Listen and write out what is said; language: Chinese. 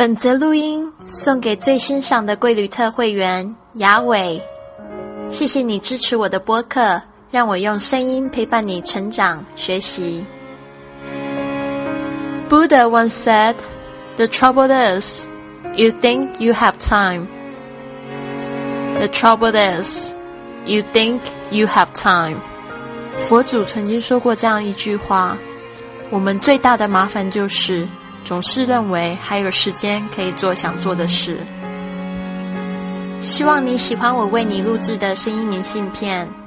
本则录音送给最欣赏的贵旅特会员雅伟，谢谢你支持我的播客，让我用声音陪伴你成长学习。Buddha once said, "The trouble is, you think you have time. The trouble is, you think you have time." 佛祖曾经说过这样一句话：我们最大的麻烦就是。总是认为还有时间可以做想做的事。希望你喜欢我为你录制的声音明信片。